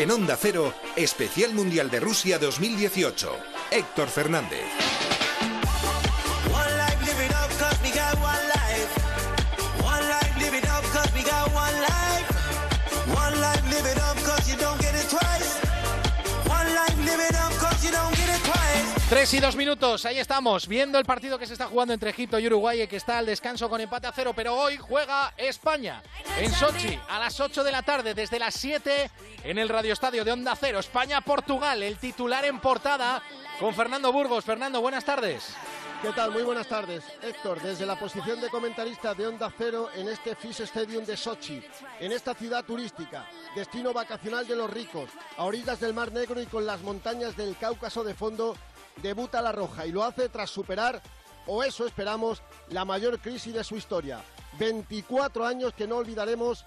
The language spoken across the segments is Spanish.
En Onda Cero, Especial Mundial de Rusia 2018. Héctor Fernández. Tres y dos minutos, ahí estamos, viendo el partido que se está jugando entre Egipto y Uruguay, que está al descanso con empate a cero, pero hoy juega España en Sochi a las 8 de la tarde, desde las 7 en el Radio Estadio de Onda Cero. España-Portugal, el titular en portada con Fernando Burgos. Fernando, buenas tardes. ¿Qué tal? Muy buenas tardes. Héctor, desde la posición de comentarista de Onda Cero en este FIS Stadium de Sochi, en esta ciudad turística, destino vacacional de los ricos, a orillas del Mar Negro y con las montañas del Cáucaso de fondo, debuta la Roja y lo hace tras superar, o eso esperamos, la mayor crisis de su historia. 24 años que no olvidaremos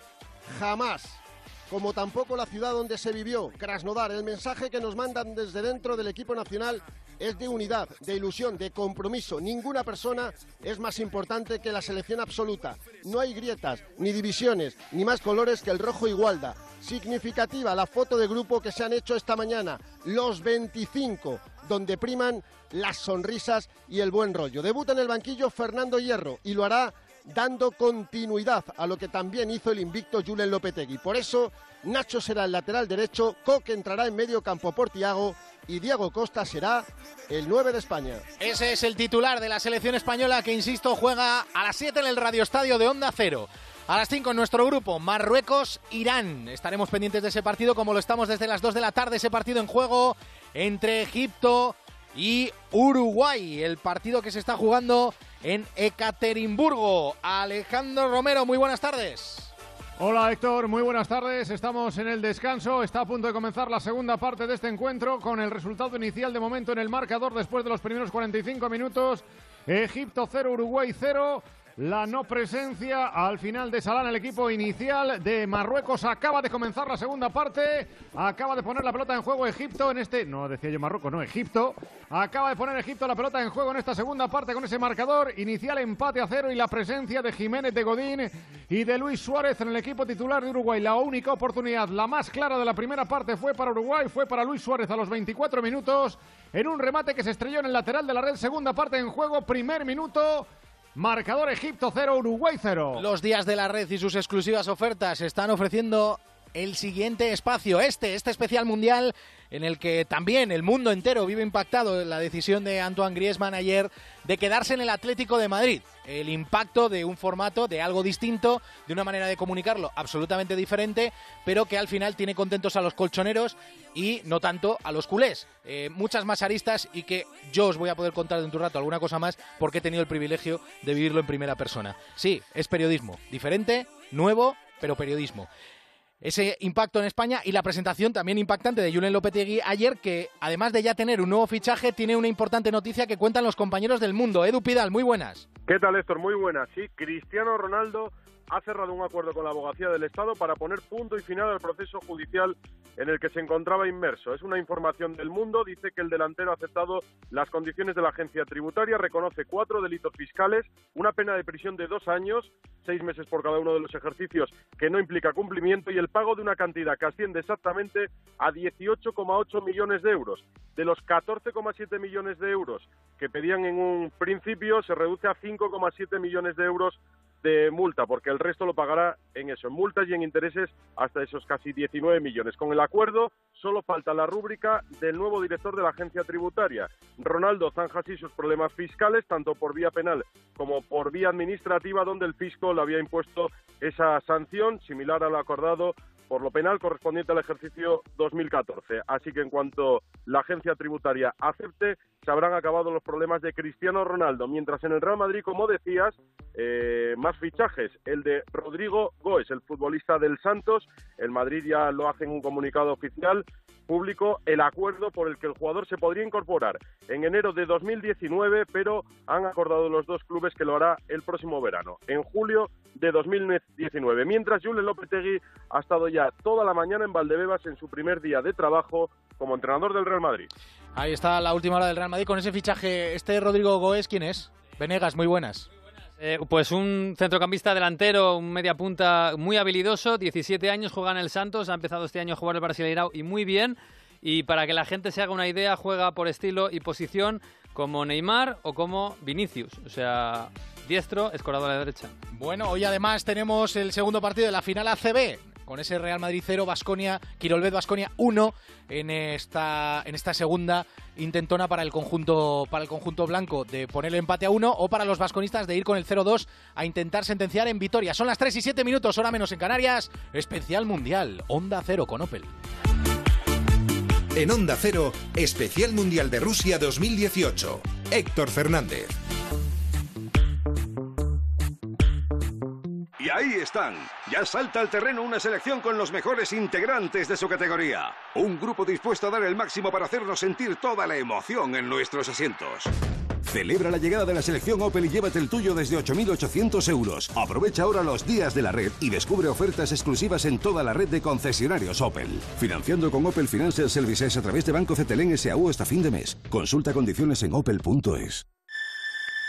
jamás como tampoco la ciudad donde se vivió, Krasnodar. El mensaje que nos mandan desde dentro del equipo nacional es de unidad, de ilusión, de compromiso. Ninguna persona es más importante que la selección absoluta. No hay grietas, ni divisiones, ni más colores que el rojo igualda. Significativa la foto de grupo que se han hecho esta mañana, los 25, donde priman las sonrisas y el buen rollo. Debuta en el banquillo Fernando Hierro y lo hará dando continuidad a lo que también hizo el invicto Julen Lopetegui. Por eso, Nacho será el lateral derecho, Coque entrará en medio campo por Tiago y Diego Costa será el 9 de España. Ese es el titular de la selección española que, insisto, juega a las 7 en el Radio Estadio de Onda Cero. A las 5 en nuestro grupo, Marruecos-Irán. Estaremos pendientes de ese partido como lo estamos desde las 2 de la tarde, ese partido en juego entre Egipto y Uruguay. El partido que se está jugando en Ekaterimburgo. Alejandro Romero, muy buenas tardes. Hola Héctor, muy buenas tardes. Estamos en el descanso. Está a punto de comenzar la segunda parte de este encuentro con el resultado inicial de momento en el marcador después de los primeros 45 minutos. Egipto 0, Uruguay 0 la no presencia al final de Salán, el equipo inicial de Marruecos. Acaba de comenzar la segunda parte. Acaba de poner la pelota en juego Egipto en este. No decía yo Marruecos, no, Egipto. Acaba de poner Egipto la pelota en juego en esta segunda parte con ese marcador. Inicial empate a cero y la presencia de Jiménez de Godín y de Luis Suárez en el equipo titular de Uruguay. La única oportunidad, la más clara de la primera parte fue para Uruguay, fue para Luis Suárez a los 24 minutos en un remate que se estrelló en el lateral de la red. Segunda parte en juego, primer minuto. Marcador Egipto 0, Uruguay 0. Los días de la red y sus exclusivas ofertas están ofreciendo el siguiente espacio, este, este especial mundial en el que también el mundo entero vive impactado la decisión de Antoine Griezmann ayer de quedarse en el Atlético de Madrid. El impacto de un formato, de algo distinto, de una manera de comunicarlo absolutamente diferente, pero que al final tiene contentos a los colchoneros y no tanto a los culés. Eh, muchas más aristas y que yo os voy a poder contar dentro de un rato alguna cosa más porque he tenido el privilegio de vivirlo en primera persona. Sí, es periodismo, diferente, nuevo, pero periodismo ese impacto en España y la presentación también impactante de Julen Lopetegui ayer, que además de ya tener un nuevo fichaje, tiene una importante noticia que cuentan los compañeros del mundo. Edu Pidal, muy buenas. ¿Qué tal, Héctor? Muy buenas. Sí, Cristiano Ronaldo ha cerrado un acuerdo con la Abogacía del Estado para poner punto y final al proceso judicial en el que se encontraba inmerso. Es una información del mundo, dice que el delantero ha aceptado las condiciones de la agencia tributaria, reconoce cuatro delitos fiscales, una pena de prisión de dos años, seis meses por cada uno de los ejercicios que no implica cumplimiento y el pago de una cantidad que asciende exactamente a 18,8 millones de euros. De los 14,7 millones de euros que pedían en un principio, se reduce a 5,7 millones de euros de multa, porque el resto lo pagará en eso, en multas y en intereses hasta esos casi 19 millones. Con el acuerdo solo falta la rúbrica del nuevo director de la agencia tributaria. Ronaldo zanja así sus problemas fiscales, tanto por vía penal como por vía administrativa, donde el fisco le había impuesto esa sanción similar a lo acordado por lo penal correspondiente al ejercicio 2014. Así que en cuanto la agencia tributaria acepte, se habrán acabado los problemas de Cristiano Ronaldo. Mientras en el Real Madrid, como decías, eh, más fichajes. El de Rodrigo Goes, el futbolista del Santos. El Madrid ya lo hace en un comunicado oficial público el acuerdo por el que el jugador se podría incorporar en enero de 2019, pero han acordado los dos clubes que lo hará el próximo verano, en julio de 2019. Mientras Julen Lopetegui ha estado ya toda la mañana en Valdebebas en su primer día de trabajo como entrenador del Real Madrid. Ahí está la última hora del Real Madrid con ese fichaje. Este Rodrigo Goes, ¿quién es? Venegas, muy buenas. Eh, pues un centrocampista delantero, un media punta muy habilidoso, 17 años, juega en el Santos, ha empezado este año a jugar el Brasileirao y muy bien. Y para que la gente se haga una idea, juega por estilo y posición como Neymar o como Vinicius. O sea, diestro, escorado a la derecha. Bueno, hoy además tenemos el segundo partido de la final ACB con ese Real Madrid 0, Basconia, Quirolbet Basconia 1 en esta, en esta segunda intentona para el conjunto para el conjunto blanco de poner el empate a 1 o para los vasconistas de ir con el 0-2 a intentar sentenciar en Vitoria. Son las 3 y 7 minutos, hora menos en Canarias. Especial Mundial, Onda Cero con Opel. En Onda Cero, Especial Mundial de Rusia 2018. Héctor Fernández. Y ahí están. Ya salta al terreno una selección con los mejores integrantes de su categoría. Un grupo dispuesto a dar el máximo para hacernos sentir toda la emoción en nuestros asientos. Celebra la llegada de la selección Opel y llévate el tuyo desde 8.800 euros. Aprovecha ahora los días de la red y descubre ofertas exclusivas en toda la red de concesionarios Opel. Financiando con Opel Financial Services a través de Banco CTLN SAU hasta fin de mes. Consulta condiciones en opel.es.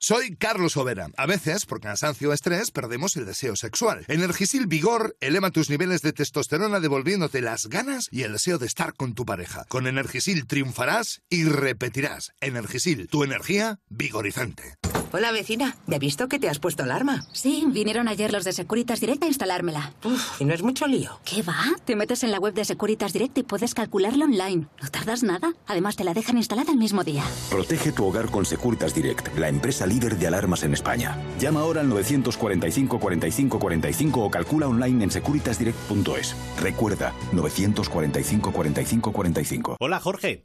Soy Carlos Overa. A veces, por cansancio o estrés, perdemos el deseo sexual. Energisil Vigor eleva tus niveles de testosterona devolviéndote las ganas y el deseo de estar con tu pareja. Con Energisil triunfarás y repetirás. Energisil, tu energía vigorizante. Hola vecina, ¿ya he visto que te has puesto alarma? Sí, vinieron ayer los de Securitas Direct a instalármela. Uf, ¿Y no es mucho lío? ¿Qué va? Te metes en la web de Securitas Direct y puedes calcularlo online. No tardas nada. Además, te la dejan instalada el mismo día. Protege tu hogar con Securitas Direct, la empresa líder de alarmas en España. Llama ahora al 945 45 45 o calcula online en securitasdirect.es. Recuerda, 945 45 45. Hola Jorge.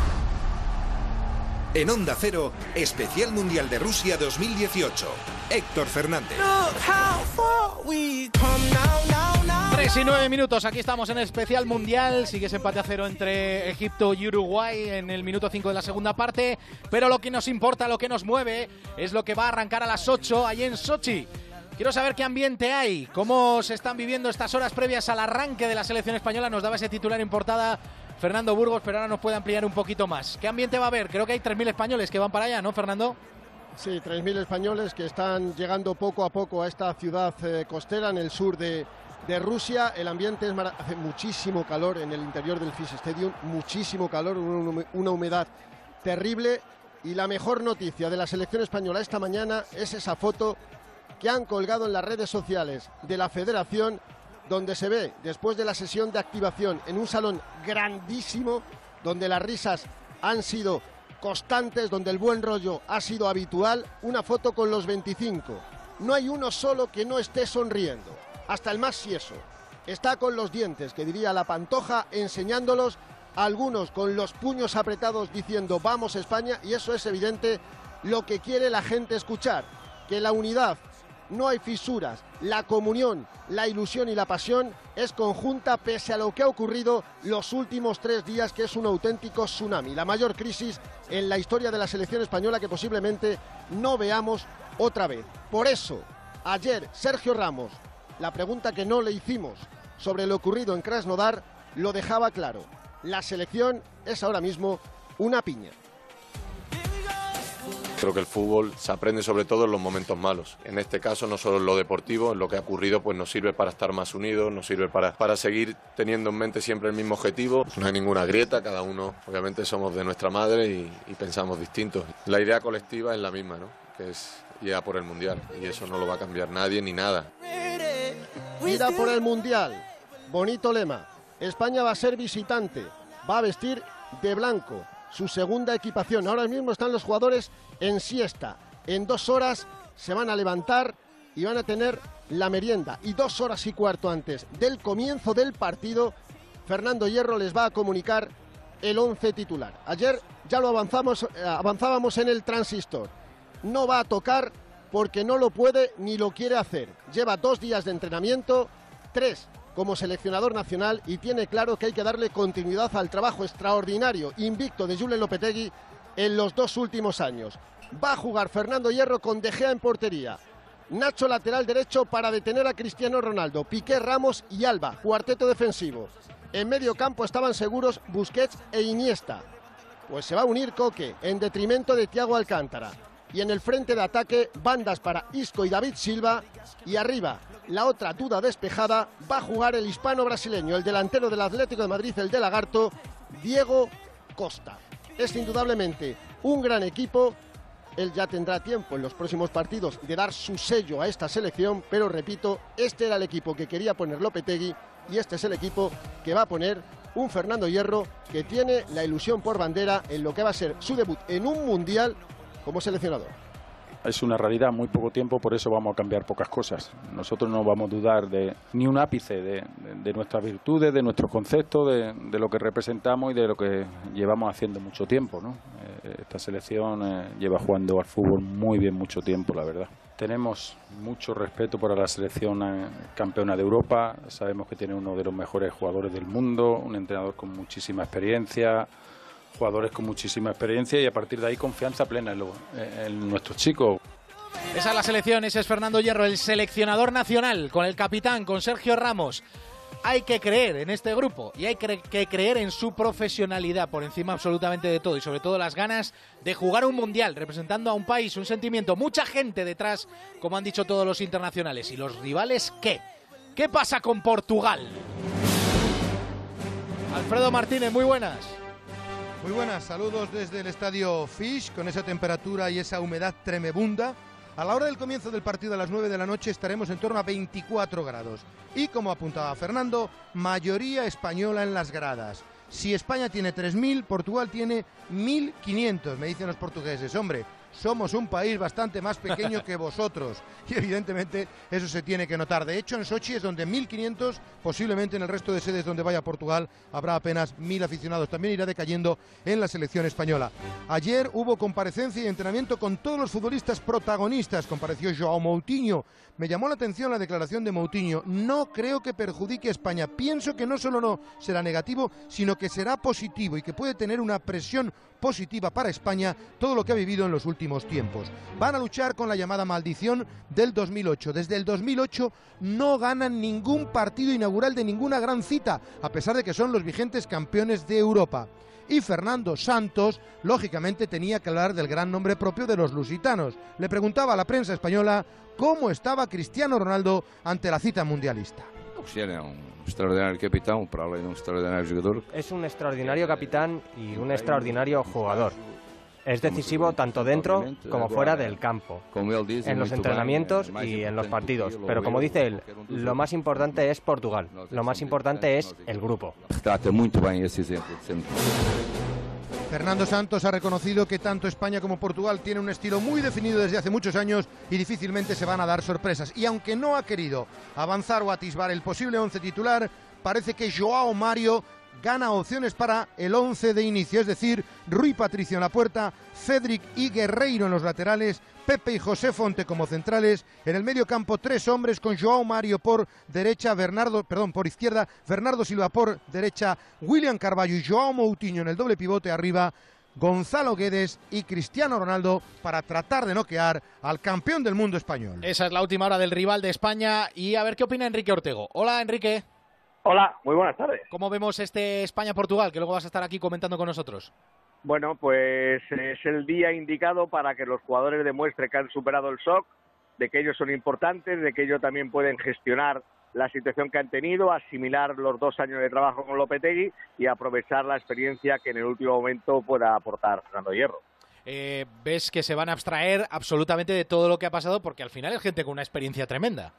En Onda Cero, Especial Mundial de Rusia 2018. Héctor Fernández. 3 y 9 minutos, aquí estamos en Especial Mundial. Sigue ese empate a cero entre Egipto y Uruguay en el minuto 5 de la segunda parte. Pero lo que nos importa, lo que nos mueve, es lo que va a arrancar a las 8 ahí en Sochi. Quiero saber qué ambiente hay, cómo se están viviendo estas horas previas al arranque de la selección española. Nos daba ese titular en portada Fernando Burgos, pero ahora nos puede ampliar un poquito más. ¿Qué ambiente va a haber? Creo que hay 3.000 españoles que van para allá, ¿no, Fernando? Sí, 3.000 españoles que están llegando poco a poco a esta ciudad eh, costera en el sur de, Rusia. El ambiente es hace muchísimo calor en el interior del Fish Stadium, muchísimo calor, una humedad terrible. Y la mejor noticia de la selección española esta mañana es esa foto que han colgado en las redes sociales de la federación, donde se ve, después de la sesión de activación, en un salón grandísimo, donde las risas han sido constantes, donde el buen rollo ha sido habitual, una foto con los 25. No hay uno solo que no esté sonriendo, hasta el más sieso. Está con los dientes, que diría la pantoja, enseñándolos, algunos con los puños apretados diciendo vamos España, y eso es evidente lo que quiere la gente escuchar, que la unidad, no hay fisuras, la comunión, la ilusión y la pasión es conjunta pese a lo que ha ocurrido los últimos tres días, que es un auténtico tsunami, la mayor crisis en la historia de la selección española que posiblemente no veamos otra vez. Por eso, ayer Sergio Ramos, la pregunta que no le hicimos sobre lo ocurrido en Krasnodar, lo dejaba claro. La selección es ahora mismo una piña. Creo que el fútbol se aprende sobre todo en los momentos malos. En este caso, no solo en lo deportivo, en lo que ha ocurrido, pues nos sirve para estar más unidos, nos sirve para, para seguir teniendo en mente siempre el mismo objetivo. No hay ninguna grieta, cada uno, obviamente, somos de nuestra madre y, pensamos distintos. La idea colectiva es la misma, ¿no? Que es ir a por el mundial y eso no lo va a cambiar nadie ni nada. Ir a por el mundial. Bonito lema. España va a ser visitante. Va a vestir de blanco su segunda equipación. Ahora mismo están los jugadores en siesta. En dos horas se van a levantar y van a tener la merienda. Y dos horas y cuarto antes del comienzo del partido, Fernando Hierro les va a comunicar el once titular. Ayer ya lo avanzamos, eh, avanzábamos en el transistor. No va a tocar porque no lo puede ni lo quiere hacer. Lleva dos días de entrenamiento, tres como seleccionador nacional y tiene claro que hay que darle continuidad al trabajo extraordinario, invicto de Julen Lopetegui en los dos últimos años. Va a jugar Fernando Hierro con De Gea en portería. Nacho lateral derecho para detener a Cristiano Ronaldo, Piqué Ramos y Alba, cuarteto defensivo. En medio campo estaban seguros Busquets e Iniesta. Pues se va a unir Coque en detrimento de Thiago Alcántara. Y en el frente de ataque, bandas para Isco y David Silva. Y arriba, la otra duda despejada, va a jugar el hispano brasileño, el delantero del Atlético de Madrid, el de Lagarto, Diego Costa. Es indudablemente un gran equipo. Él ya tendrá tiempo en los próximos partidos de dar su sello a esta selección, pero repito, este era el equipo que quería poner Lopetegui y este es el equipo que va a poner un Fernando Hierro que tiene la ilusión por bandera en lo que va a ser su debut en un mundial como seleccionador es una realidad, muy poco tiempo, por eso vamos a cambiar pocas cosas. Nosotros no vamos a dudar de ni un ápice de, nuestras virtudes, de nuestros conceptos, de, lo que representamos y de lo que llevamos haciendo mucho tiempo. ¿no? Eh, esta selección eh, lleva jugando al fútbol muy bien mucho tiempo, la verdad. Tenemos mucho respeto para la selección eh, campeona de Europa, sabemos que tiene uno de los mejores jugadores del mundo, un entrenador con muchísima experiencia, jugadores con muchísima experiencia y a partir de ahí confianza plena en, nuestros chicos. Esa es la selección, ese es Fernando Hierro, el seleccionador nacional, con el capitán, con Sergio Ramos. Hay que creer en este grupo y hay que creer en su profesionalidad por encima absolutamente de todo y sobre todo las ganas de jugar un mundial representando a un país, un sentimiento, mucha gente detrás, como han dicho todos los internacionales. ¿Y los rivales qué? ¿Qué pasa con Portugal? Alfredo Martínez, muy buenas. Muy buenas, saludos desde el estadio Fish con esa temperatura y esa humedad tremebunda. A la hora del comienzo del partido a las 9 de la noche estaremos en torno a 24 grados. Y como apuntaba Fernando, mayoría española en las gradas. Si España tiene 3.000, Portugal tiene 1.500, me dicen los portugueses. Hombre, somos un país bastante más pequeño que vosotros. Y evidentemente eso se tiene que notar. De hecho, en Sochi es donde 1.500, posiblemente en el resto de sedes donde vaya Portugal habrá apenas 1.000 aficionados. También irá decayendo en la selección española. Ayer hubo comparecencia y entrenamiento con todos los futbolistas protagonistas. Compareció Joao Moutinho. Me llamó la atención la declaración de Moutinho. No creo que perjudique a España. Pienso que no solo no será negativo, sino que será positivo y que puede tener una presión positiva para España todo lo que ha vivido en los últimos tiempos. Van a luchar con la llamada maldición del 2008. Desde el 2008 no ganan ningún partido inaugural de ninguna gran cita, a pesar de que son los vigentes campeones de Europa. Y Fernando Santos, lógicamente, tenía que hablar del gran nombre propio de los lusitanos. Le preguntaba a la prensa española cómo estaba Cristiano Ronaldo ante la cita mundialista. extraordinario capitán, para un extraordinario jugador. Es un extraordinario capitán y un extraordinario jugador. Es decisivo tanto dentro como fuera del campo, en los entrenamientos y en los partidos. Pero como dice él, lo más importante es Portugal, lo más importante es el grupo. Fernando Santos ha reconocido que tanto España como Portugal tienen un estilo muy definido desde hace muchos años y difícilmente se van a dar sorpresas. Y aunque no ha querido avanzar o atisbar el posible once titular, parece que Joao Mario gana opciones para el 11 de inicio, es decir, Rui Patricio en la puerta, Cedric y Guerreiro en los laterales, Pepe y José Fonte como centrales, en el medio campo tres hombres con Joao Mario por derecha, Bernardo, perdón, por izquierda, Bernardo Silva por derecha, William Carballo y Joao Moutinho en el doble pivote arriba, Gonzalo Guedes y Cristiano Ronaldo para tratar de noquear al campeón del mundo español. Esa es la última hora del rival de España y a ver qué opina Enrique Ortego. Hola Enrique. Hola, muy buenas tardes. ¿Cómo vemos este España-Portugal, que luego vas a estar aquí comentando con nosotros? Bueno, pues es el día indicado para que los jugadores demuestren que han superado el shock, de que ellos son importantes, de que ellos también pueden gestionar la situación que han tenido, asimilar los dos años de trabajo con Lopetegui y aprovechar la experiencia que en el último momento pueda aportar Fernando Hierro. Eh, ves que se van a abstraer absolutamente de todo lo que ha pasado porque al final es gente con una experiencia tremenda.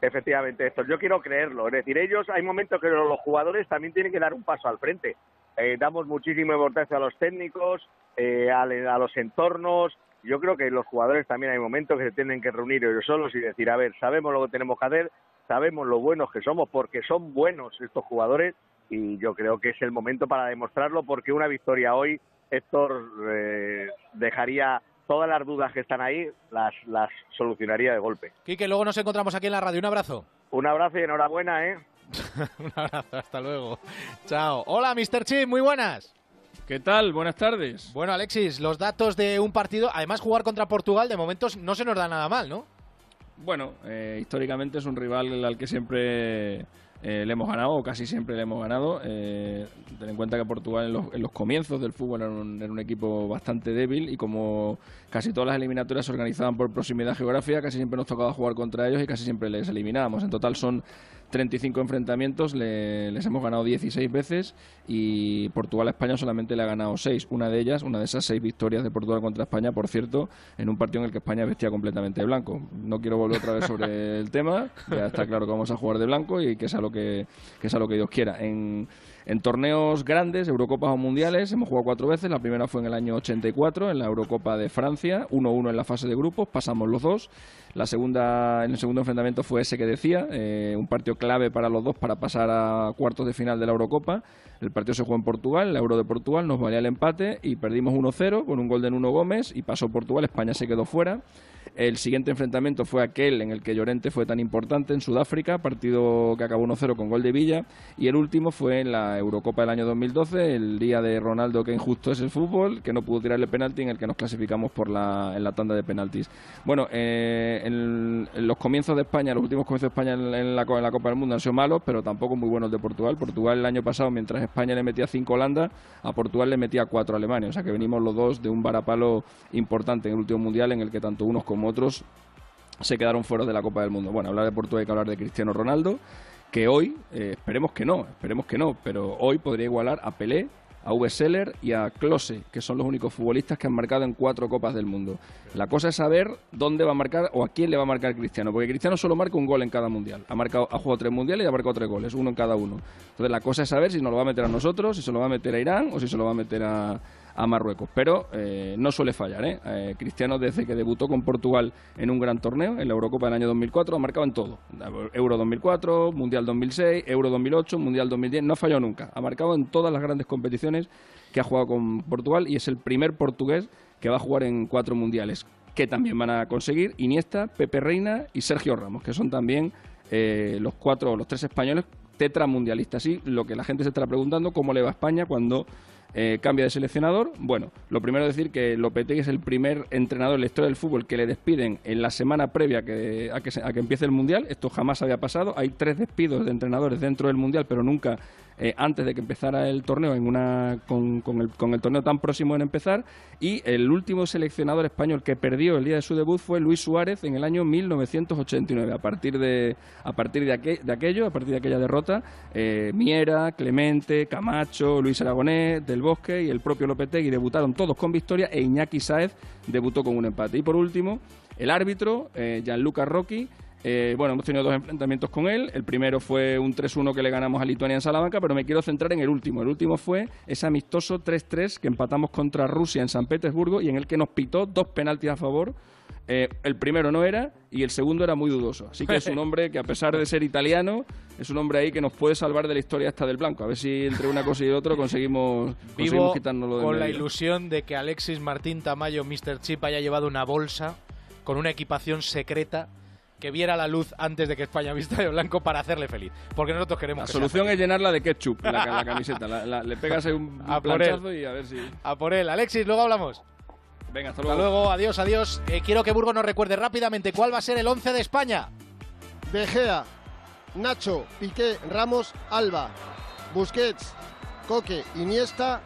Efectivamente, esto. Yo quiero creerlo. Es decir, ellos, hay momentos que los jugadores también tienen que dar un paso al frente. Eh, damos muchísima importancia a los técnicos, eh, a, los entornos, Yo creo que los jugadores también hay momentos que se tienen que reunir ellos solos y decir, a ver, sabemos lo que tenemos que hacer, sabemos lo buenos que somos, porque son buenos estos jugadores y yo creo que es el momento para demostrarlo porque una victoria hoy, Héctor, eh, dejaría todas las dudas que están ahí, las, las solucionaría de golpe. Quique, luego nos encontramos aquí en la radio. Un abrazo. Un abrazo y enhorabuena, ¿eh? Un abrazo, hasta luego. Chao. Hola, Mr. Chip, muy buenas. ¿Qué tal? Buenas tardes. Bueno, Alexis, los datos de un partido, además jugar contra Portugal, de momento no se nos da nada mal, ¿no? Bueno, eh, históricamente es un rival al que siempre eh, le hemos ganado, o casi siempre le hemos ganado. Eh, ten en cuenta que Portugal en los, comienzos del fútbol era un, equipo bastante débil y como casi todas las eliminatorias se organizaban por proximidad geográfica, casi siempre nos tocaba jugar contra ellos y casi siempre les eliminábamos. En total son 35 enfrentamientos, les hemos ganado 16 veces y Portugal a España solamente le ha ganado 6. Una de ellas, una de esas 6 victorias de Portugal contra España, por cierto, en un partido en el que España vestía completamente de blanco. No quiero volver otra vez sobre el tema, ya está claro que vamos a jugar de blanco y que sea lo que, que, sea lo que Dios quiera. En, en torneos grandes, Eurocopas o Mundiales, hemos jugado cuatro veces. La primera fue en el año 84, en la Eurocopa de Francia, 1-1 en la fase de grupos, pasamos los dos. La segunda, en el segundo enfrentamiento fue ese que decía, eh, un partido clave para los dos para pasar a cuartos de final de la Eurocopa. El partido se jugó en Portugal, la Euro de Portugal, nos valía el empate y perdimos 1-0 con un gol de Nuno Gómez y pasó Portugal, España se quedó fuera. El siguiente enfrentamiento fue aquel en el que Llorente fue tan importante en Sudáfrica, partido que acabó 1-0 con gol de Villa. Y el último fue en la Eurocopa del año 2012, el día de Ronaldo, que injusto es el fútbol, que no pudo tirarle penalti, en el que nos clasificamos por la, en la tanda de penaltis. Bueno, eh, los comienzos de España, los últimos comienzos de España en, la, Copa del Mundo han sido malos, pero tampoco muy buenos de Portugal. Portugal el año pasado, mientras España le metía 5 a Holanda, a Portugal le metía 4 a Alemania. O sea que venimos los dos de un varapalo importante en el último mundial en el que tanto unos como otros se quedaron fuera de la Copa del Mundo. Bueno, hablar de Portugal hay que hablar de Cristiano Ronaldo, que hoy, eh, esperemos que no, esperemos que no, pero hoy podría igualar a Pelé, a V. Seller y a Klose, que son los únicos futbolistas que han marcado en cuatro Copas del Mundo. La cosa es saber dónde va a marcar o a quién le va a marcar Cristiano, porque Cristiano solo marca un gol en cada mundial. Ha, marcado, ha jugado tres mundiales y ha marcado tres goles, uno en cada uno. Entonces la cosa es saber si nos lo va a meter a nosotros, si se lo va a meter a Irán o si se lo va a meter a, a Marruecos. Pero eh, no suele fallar. ¿eh? ¿eh? Cristiano, desde que debutó con Portugal en un gran torneo, en la Eurocopa del año 2004, ha marcado en todo. Euro 2004, Mundial 2006, Euro 2008, Mundial 2010. No ha fallado nunca. Ha marcado en todas las grandes competiciones que ha jugado con Portugal y es el primer portugués que va a jugar en cuatro mundiales. Que también van a conseguir Iniesta, Pepe Reina y Sergio Ramos, que son también eh, los cuatro, los tres españoles tetramundialistas. Y lo que la gente se está preguntando, ¿cómo le va a España cuando eh, cambia de seleccionador. Bueno, lo primero decir que Lopetegui es el primer entrenador en la historia del fútbol que le despiden en la semana previa que, a, que, a que empiece el Mundial. Esto jamás había pasado. Hay tres despidos de entrenadores dentro del Mundial, pero nunca eh, antes de que empezara el torneo, en una, con, el, con, el, torneo tan próximo en empezar. Y el último seleccionador español que perdió el día de su debut fue Luis Suárez en el año 1989. A partir de, a partir de, aquello, a partir de aquella derrota, eh, Miera, Clemente, Camacho, Luis Aragonés, Del Bosque y el propio Lopetegui debutaron todos con victoria e Iñaki Saez debutó con un empate. Y por último, el árbitro, eh, Gianluca Rocchi, eh, bueno, hemos tenido dos enfrentamientos con él. El primero fue un 3-1 que le ganamos a Lituania en Salamanca, pero me quiero centrar en el último. El último fue ese amistoso 3-3 que empatamos contra Rusia en San Petersburgo y en el que nos pitó dos penaltis a favor. Eh, el primero no era y el segundo era muy dudoso. Así que es un hombre que, a pesar de ser italiano, es un hombre ahí que nos puede salvar de la historia esta del blanco. A ver si entre una cosa y otra conseguimos, conseguimos quitárnoslo de Con la ilusión de que Alexis Martín Tamayo, Mr. Chip, haya llevado una bolsa con una equipación secreta que viera la luz antes de que España vista de blanco para hacerle feliz. Porque nosotros queremos La solución es llenarla de ketchup, la, camiseta. le pegas un, a planchazo y a ver si... A por él. Alexis, luego hablamos. Venga, hasta luego. Hasta luego, adiós, adiós. Eh, quiero que Burgos nos recuerde rápidamente cuál va a ser el 11 de España. De Gea, Nacho, Piqué, Ramos, Alba, Busquets, Coque, Iniesta,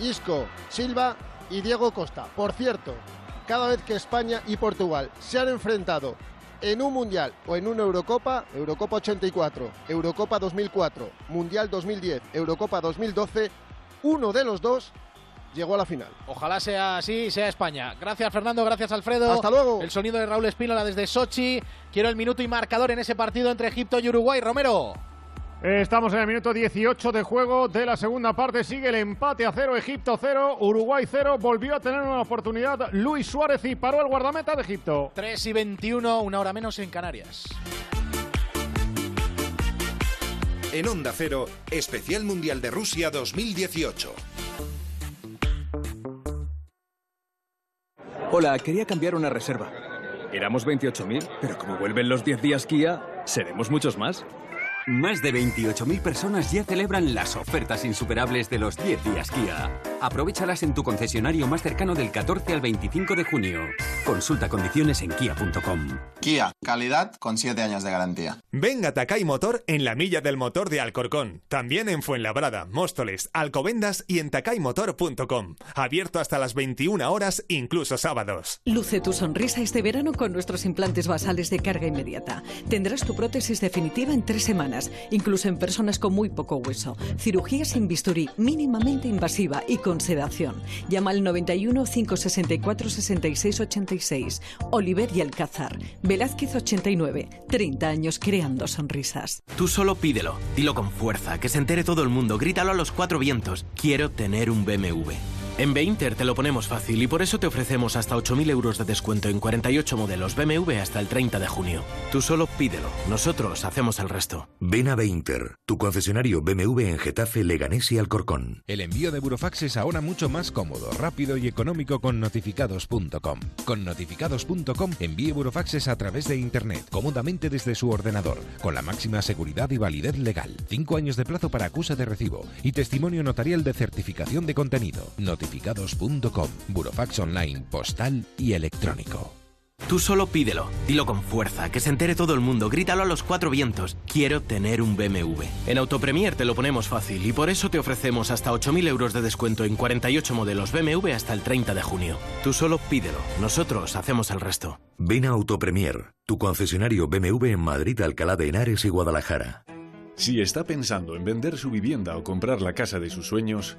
Isco, Silva y Diego Costa. Por cierto, cada vez que España y Portugal se han enfrentado en un Mundial o en una Eurocopa, Eurocopa 84, Eurocopa 2004, Mundial 2010, Eurocopa 2012, uno de los dos llegó a la final. Ojalá sea así, sea España. Gracias Fernando, gracias Alfredo. Hasta luego. El sonido de Raúl Espínola desde Sochi. Quiero el minuto y marcador en ese partido entre Egipto y Uruguay. Romero. Estamos en el minuto 18 de juego de la segunda parte. Sigue el empate a cero, Egipto cero, Uruguay cero. Volvió a tener una oportunidad Luis Suárez y paró el guardameta de Egipto. 3 y 21, una hora menos en Canarias. En Onda Cero, Especial Mundial de Rusia 2018. Hola, quería cambiar una reserva. Éramos 28.000, pero como vuelven los 10 días Kia, seremos muchos más. Más de 28.000 personas ya celebran las ofertas insuperables de los 10 días Kia. Aprovechalas en tu concesionario más cercano del 14 al 25 de junio. Consulta condiciones en kia.com. Kia, calidad con 7 años de garantía. Ven a Takay Motor en la milla del motor de Alcorcón. También en Fuenlabrada, Móstoles, Alcobendas y en takaymotor.com. Abierto hasta las 21 horas, incluso sábados. Luce tu sonrisa este verano con nuestros implantes basales de carga inmediata. Tendrás tu prótesis definitiva en tres semanas incluso en personas con muy poco hueso. Cirugía sin bisturí, mínimamente invasiva y con sedación. Llama al 91 564 66 86. Oliver y Alcázar. Velázquez 89. 30 años creando sonrisas. Tú solo pídelo. Dilo con fuerza. Que se entere todo el mundo. Grítalo a los cuatro vientos. Quiero tener un BMW. En Beinter te lo ponemos fácil y por eso te ofrecemos hasta 8.000 euros de descuento en 48 modelos BMW hasta el 30 de junio. Tú solo pídelo, nosotros hacemos el resto. Ven a Beinter, tu concesionario BMW en Getafe, Leganés y Alcorcón. El envío de Burofax es ahora mucho más cómodo, rápido y económico con notificados.com. Con notificados.com envíe Burofaxes a través de Internet, cómodamente desde su ordenador, con la máxima seguridad y validez legal. Cinco años de plazo para acusa de recibo y testimonio notarial de certificación de contenido burofax online, postal y electrónico. Tú solo pídelo, dilo con fuerza, que se entere todo el mundo, grítalo a los cuatro vientos. Quiero tener un BMW. En Autopremier te lo ponemos fácil y por eso te ofrecemos hasta 8.000 euros de descuento en 48 modelos BMW hasta el 30 de junio. Tú solo pídelo, nosotros hacemos el resto. Ven a Autopremier, tu concesionario BMW en Madrid, Alcalá de Henares y Guadalajara. Si está pensando en vender su vivienda o comprar la casa de sus sueños,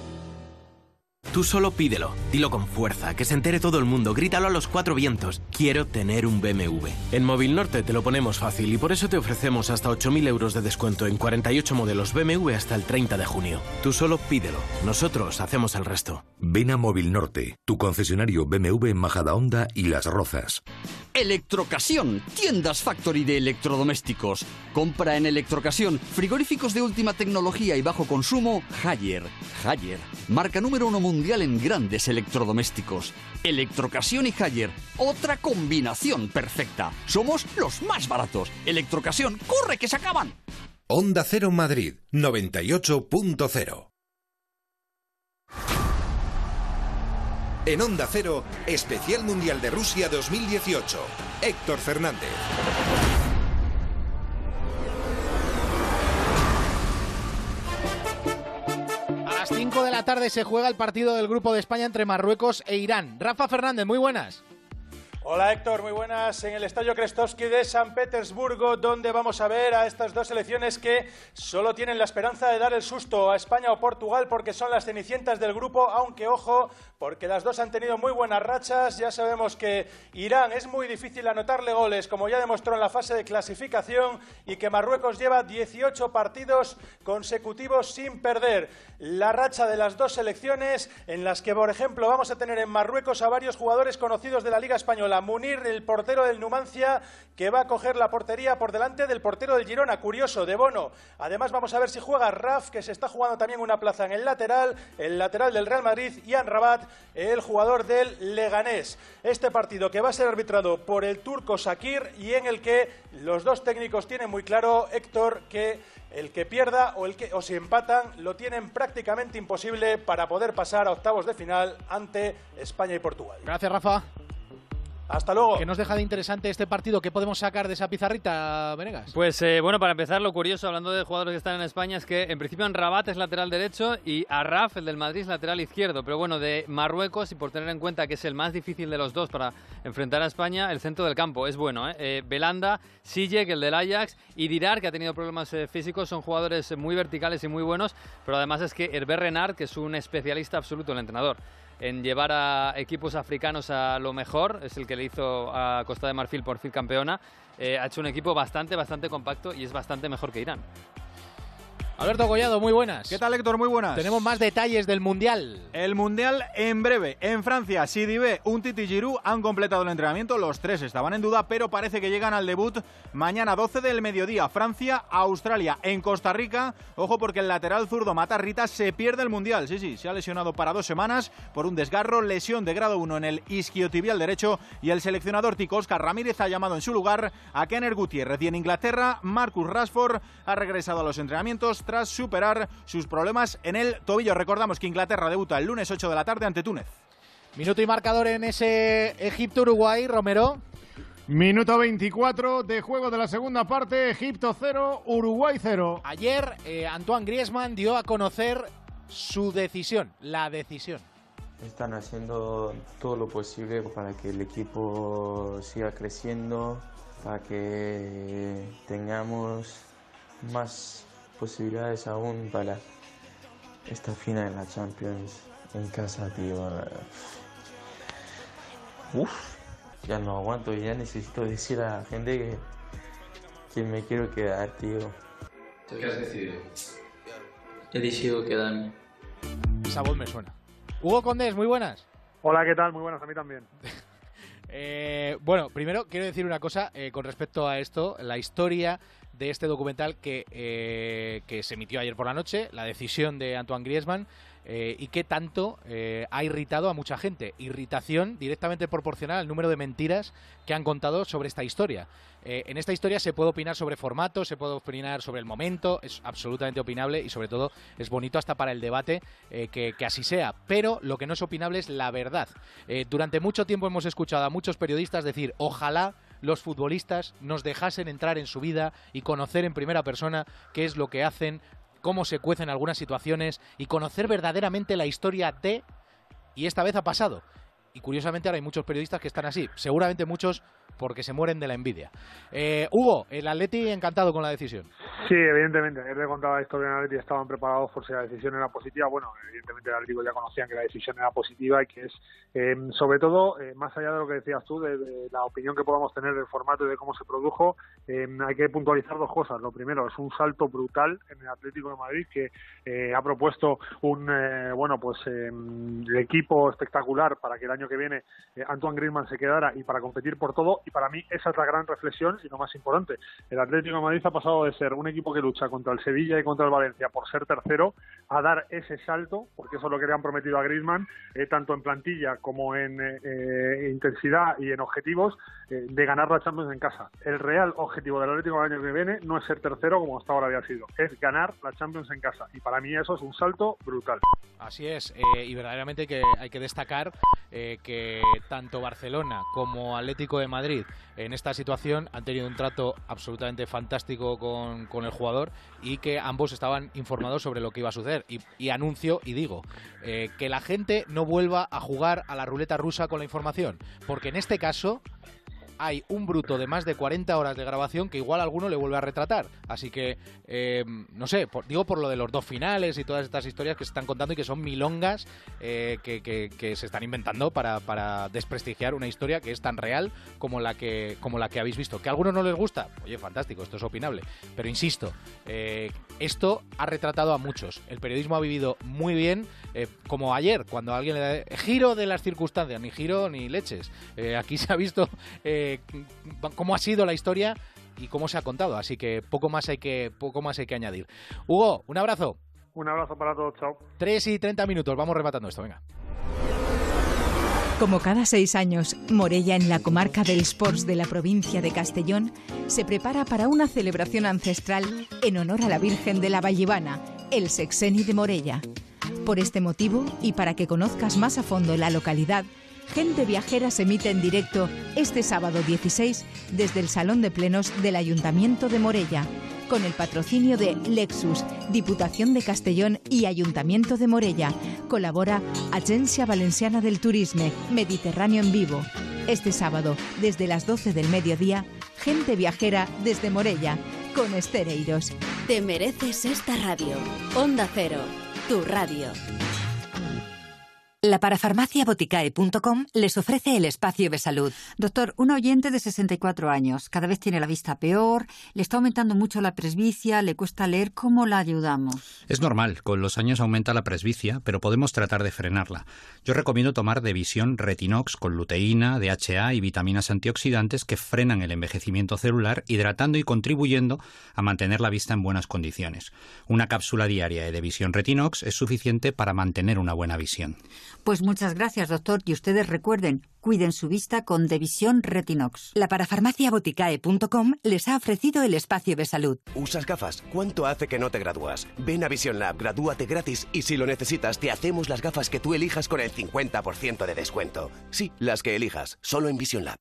Tú solo pídelo, dilo con fuerza, que se entere todo el mundo, grítalo a los cuatro vientos. Quiero tener un BMW. En Móvil Norte te lo ponemos fácil y por eso te ofrecemos hasta 8.000 euros de descuento en 48 modelos BMW hasta el 30 de junio. Tú solo pídelo, nosotros hacemos el resto. Ven a Móvil Norte, tu concesionario BMW en Majadahonda y Las Rozas. Electrocasión, tiendas factory de electrodomésticos. Compra en Electrocasión frigoríficos de última tecnología y bajo consumo Hayer. Hayer, marca número uno mundial mundial en grandes electrodomésticos. Electrocasión y Hayer, otra combinación perfecta. Somos los más baratos. Electrocasión, corre que se acaban. Onda Cero Madrid 98.0 En Onda Cero, Especial Mundial de Rusia 2018. Héctor Fernández. Las 5 de la tarde se juega el partido del Grupo de España entre Marruecos e Irán. Rafa Fernández, muy buenas. Hola Héctor, muy buenas. En el Estadio Krestovsky de San Petersburgo, donde vamos a ver a estas dos selecciones que solo tienen la esperanza de dar el susto a España o Portugal porque son las cenicientas del grupo, aunque ojo, porque las dos han tenido muy buenas rachas. Ya sabemos que Irán es muy difícil anotarle goles, como ya demostró en la fase de clasificación, y que Marruecos lleva 18 partidos consecutivos sin perder. La racha de las dos selecciones, en las que, por ejemplo, vamos a tener en Marruecos a varios jugadores conocidos de la Liga Española Munir, el portero del Numancia, que va a coger la portería por delante del portero del Girona. Curioso, de Bono. Además, vamos a ver si juega Raf, que se está jugando también una plaza en el lateral, el lateral del Real Madrid, y Rabat, el jugador del Leganés. Este partido que va a ser arbitrado por el turco Sakir y en el que los dos técnicos tienen muy claro, Héctor, que el que pierda o, el que, o si empatan lo tienen prácticamente imposible para poder pasar a octavos de final ante España y Portugal. Gracias, Rafa. Hasta luego. ¿Qué nos deja de interesante este partido? ¿Qué podemos sacar de esa pizarrita, Venegas? Pues eh, bueno, para empezar, lo curioso, hablando de jugadores que están en España, es que en principio en Rabat es lateral derecho y Arraf, el del Madrid, es lateral izquierdo. Pero bueno, de Marruecos, y por tener en cuenta que es el más difícil de los dos para enfrentar a España, el centro del campo es bueno. ¿eh? eh Belanda, Sijek, el del Ajax, y Dirar, que ha tenido problemas eh, físicos, son jugadores muy verticales y muy buenos. Pero además es que Hervé Renard, que es un especialista absoluto, el entrenador en llevar a equipos africanos a lo mejor, es el que le hizo a Costa de Marfil por fin campeona, eh, ha hecho un equipo bastante, bastante compacto y es bastante mejor que Irán. Alberto Collado, muy buenas. ¿Qué tal, Héctor? Muy buenas. Tenemos más detalles del Mundial. El Mundial en breve. En Francia, Sidibé, Untiti y Giroud han completado el entrenamiento. Los tres estaban en duda, pero parece que llegan al debut mañana 12 del mediodía. Francia, Australia. En Costa Rica, ojo porque el lateral zurdo Matarrita se pierde el Mundial. Sí, sí, se ha lesionado para dos semanas por un desgarro, lesión de grado 1 en el isquiotibial derecho y el seleccionador tico Oscar Ramírez ha llamado en su lugar a Kenner Gutiérrez. Y en Inglaterra, Marcus Rashford ha regresado a los entrenamientos tras superar sus problemas en el tobillo. Recordamos que Inglaterra debuta el lunes 8 de la tarde ante Túnez. Minuto y marcador en ese Egipto-Uruguay, Romero. Minuto 24 de juego de la segunda parte, Egipto 0, Uruguay 0. Ayer eh, Antoine Griezmann dio a conocer su decisión, la decisión. Están haciendo todo lo posible para que el equipo siga creciendo, para que tengamos más posibilidades aún para esta final de la Champions en casa, tío. Uf, ya no aguanto, ya necesito decir a la gente que, que me quiero quedar, tío. ¿Tú qué has decidido? He decidido quedarme. Esa voz me suena. Hugo Condés, muy buenas. Hola, ¿qué tal? Muy buenas, a mí también. Eh, bueno, primero quiero decir una cosa eh, con respecto a esto, la historia de este documental que, eh, que se emitió ayer por la noche, la decisión de Antoine Griezmann, eh, y que tanto eh, ha irritado a mucha gente. Irritación directamente proporcional al número de mentiras que han contado sobre esta historia. en esta historia se puede opinar sobre formato, se puede opinar sobre el momento, es absolutamente opinable y sobre todo es bonito hasta para el debate que, que, así sea. Pero lo que no es opinable es la verdad. durante mucho tiempo hemos escuchado a muchos periodistas decir, ojalá los futbolistas nos dejasen entrar en su vida y conocer en primera persona qué es lo que hacen, cómo se cuecen algunas situaciones y conocer verdaderamente la historia de... Y esta vez ha pasado. Y curiosamente ahora hay muchos periodistas que están así. Seguramente muchos porque se mueren de la envidia. Eh, Hugo, el Atleti encantado con la decisión. Sí, evidentemente. Ayer le contaba la historia del Atleti estaban preparados por si la decisión era positiva. Bueno, evidentemente el Atlético ya conocían que la decisión era positiva y que es, eh, sobre todo, eh, más allá de lo que decías tú, de, la opinión que podamos tener del formato y de cómo se produjo, hay que puntualizar dos cosas. Lo primero, es un salto brutal en el Atlético de Madrid que ha propuesto un, bueno, pues el equipo espectacular para que el año que viene Antoine Griezmann se quedara y para competir por todo para mí esa es la gran reflexión y lo más importante. El Atlético de Madrid ha pasado de ser un equipo que lucha contra el Sevilla y contra el Valencia por ser tercero a dar ese salto, porque eso es lo que le han prometido a Griezmann, eh, tanto en plantilla como en eh, eh, intensidad y en objetivos, de ganar la Champions en casa. El real objetivo del Atlético del año que viene no es ser tercero como hasta ahora había sido, es ganar la Champions en casa. Y para mí eso es un salto brutal. Así es, y verdaderamente que hay que destacar que tanto Barcelona como Atlético de Madrid en esta situación han tenido un trato absolutamente fantástico con, el jugador y que ambos estaban informados sobre lo que iba a suceder. Y, anuncio y digo eh, que la gente no vuelva a jugar a la ruleta rusa con la información, porque en este caso hay un bruto de más de 40 horas de grabación que igual alguno le vuelve a retratar. Así que, eh, no sé, digo por lo de los dos finales y todas estas historias que se están contando y que son milongas eh, que, se están inventando para, desprestigiar una historia que es tan real como la que, como la que habéis visto. Que a algunos no les gusta, oye, fantástico, esto es opinable. Pero insisto, eh, esto ha retratado a muchos. El periodismo ha vivido muy bien, como ayer, cuando alguien le da giro de las circunstancias, ni giro ni leches. aquí se ha visto cómo ha sido la historia y cómo se ha contado. Así que poco más hay que, poco más hay que añadir. Hugo, un abrazo. Un abrazo para todos, chao. 3 y 30 minutos, vamos rematando esto, venga. Como cada seis años, Morella, en la comarca del Sports de la provincia de Castellón, se prepara para una celebración ancestral en honor a la Virgen de la Vallivana, el Sexeni de Morella. Por este motivo, y para que conozcas más a fondo la localidad, Gente Viajera se emite en directo este sábado 16 desde el Salón de Plenos del Ayuntamiento de Morella, con el patrocinio de Lexus, Diputación de Castellón y Ayuntamiento de Morella. Colabora Agencia Valenciana del Turisme, Mediterráneo en Vivo. Este sábado, desde las 12 del mediodía, Gente Viajera desde Morella, con Estereiros. Te mereces esta radio. Onda Cero, tu radio. La parafarmaciaboticae.com les ofrece el espacio de salud. Doctor, un oyente de 64 años, cada vez tiene la vista peor, le está aumentando mucho la presbicia, le cuesta leer, ¿cómo la ayudamos? Es normal, con los años aumenta la presbicia, pero podemos tratar de frenarla. Yo recomiendo tomar Devisión Retinox con luteína, DHA y vitaminas antioxidantes que frenan el envejecimiento celular, hidratando y contribuyendo a mantener la vista en buenas condiciones. Una cápsula diaria de Devisión Retinox es suficiente para mantener una buena visión. Pues muchas gracias, doctor. Y ustedes recuerden, cuiden su vista con Devisión Retinox. La parafarmaciaboticae.com les ha ofrecido el espacio de salud. ¿Usas gafas? ¿Cuánto hace que no te gradúas? Ven a Vision Lab, gradúate gratis y si lo necesitas, te hacemos las gafas que tú elijas con el 50% de descuento. Sí, las que elijas, solo en Vision Lab.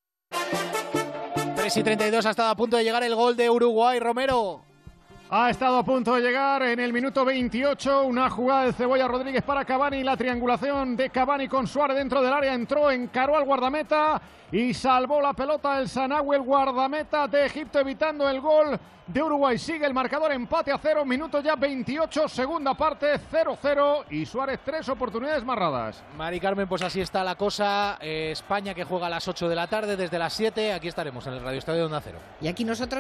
3 y 32 ha estado a punto de llegar el gol de Uruguay, Romero. Ha estado a punto de llegar en el minuto 28 una jugada de Cebolla Rodríguez para Cavani. La triangulación de Cavani con Suárez dentro del área entró, encaró al guardameta y salvó la pelota el Sanagüe, el guardameta de Egipto, evitando el gol de Uruguay. Sigue el marcador empate a cero, minuto ya 28, segunda parte 0-0 y Suárez tres oportunidades marradas. Mari Carmen, pues así está la cosa. Eh, España que juega a las 8 de la tarde, desde las 7. Aquí estaremos en el Radio Estadio de Onda Cero. Y aquí nosotros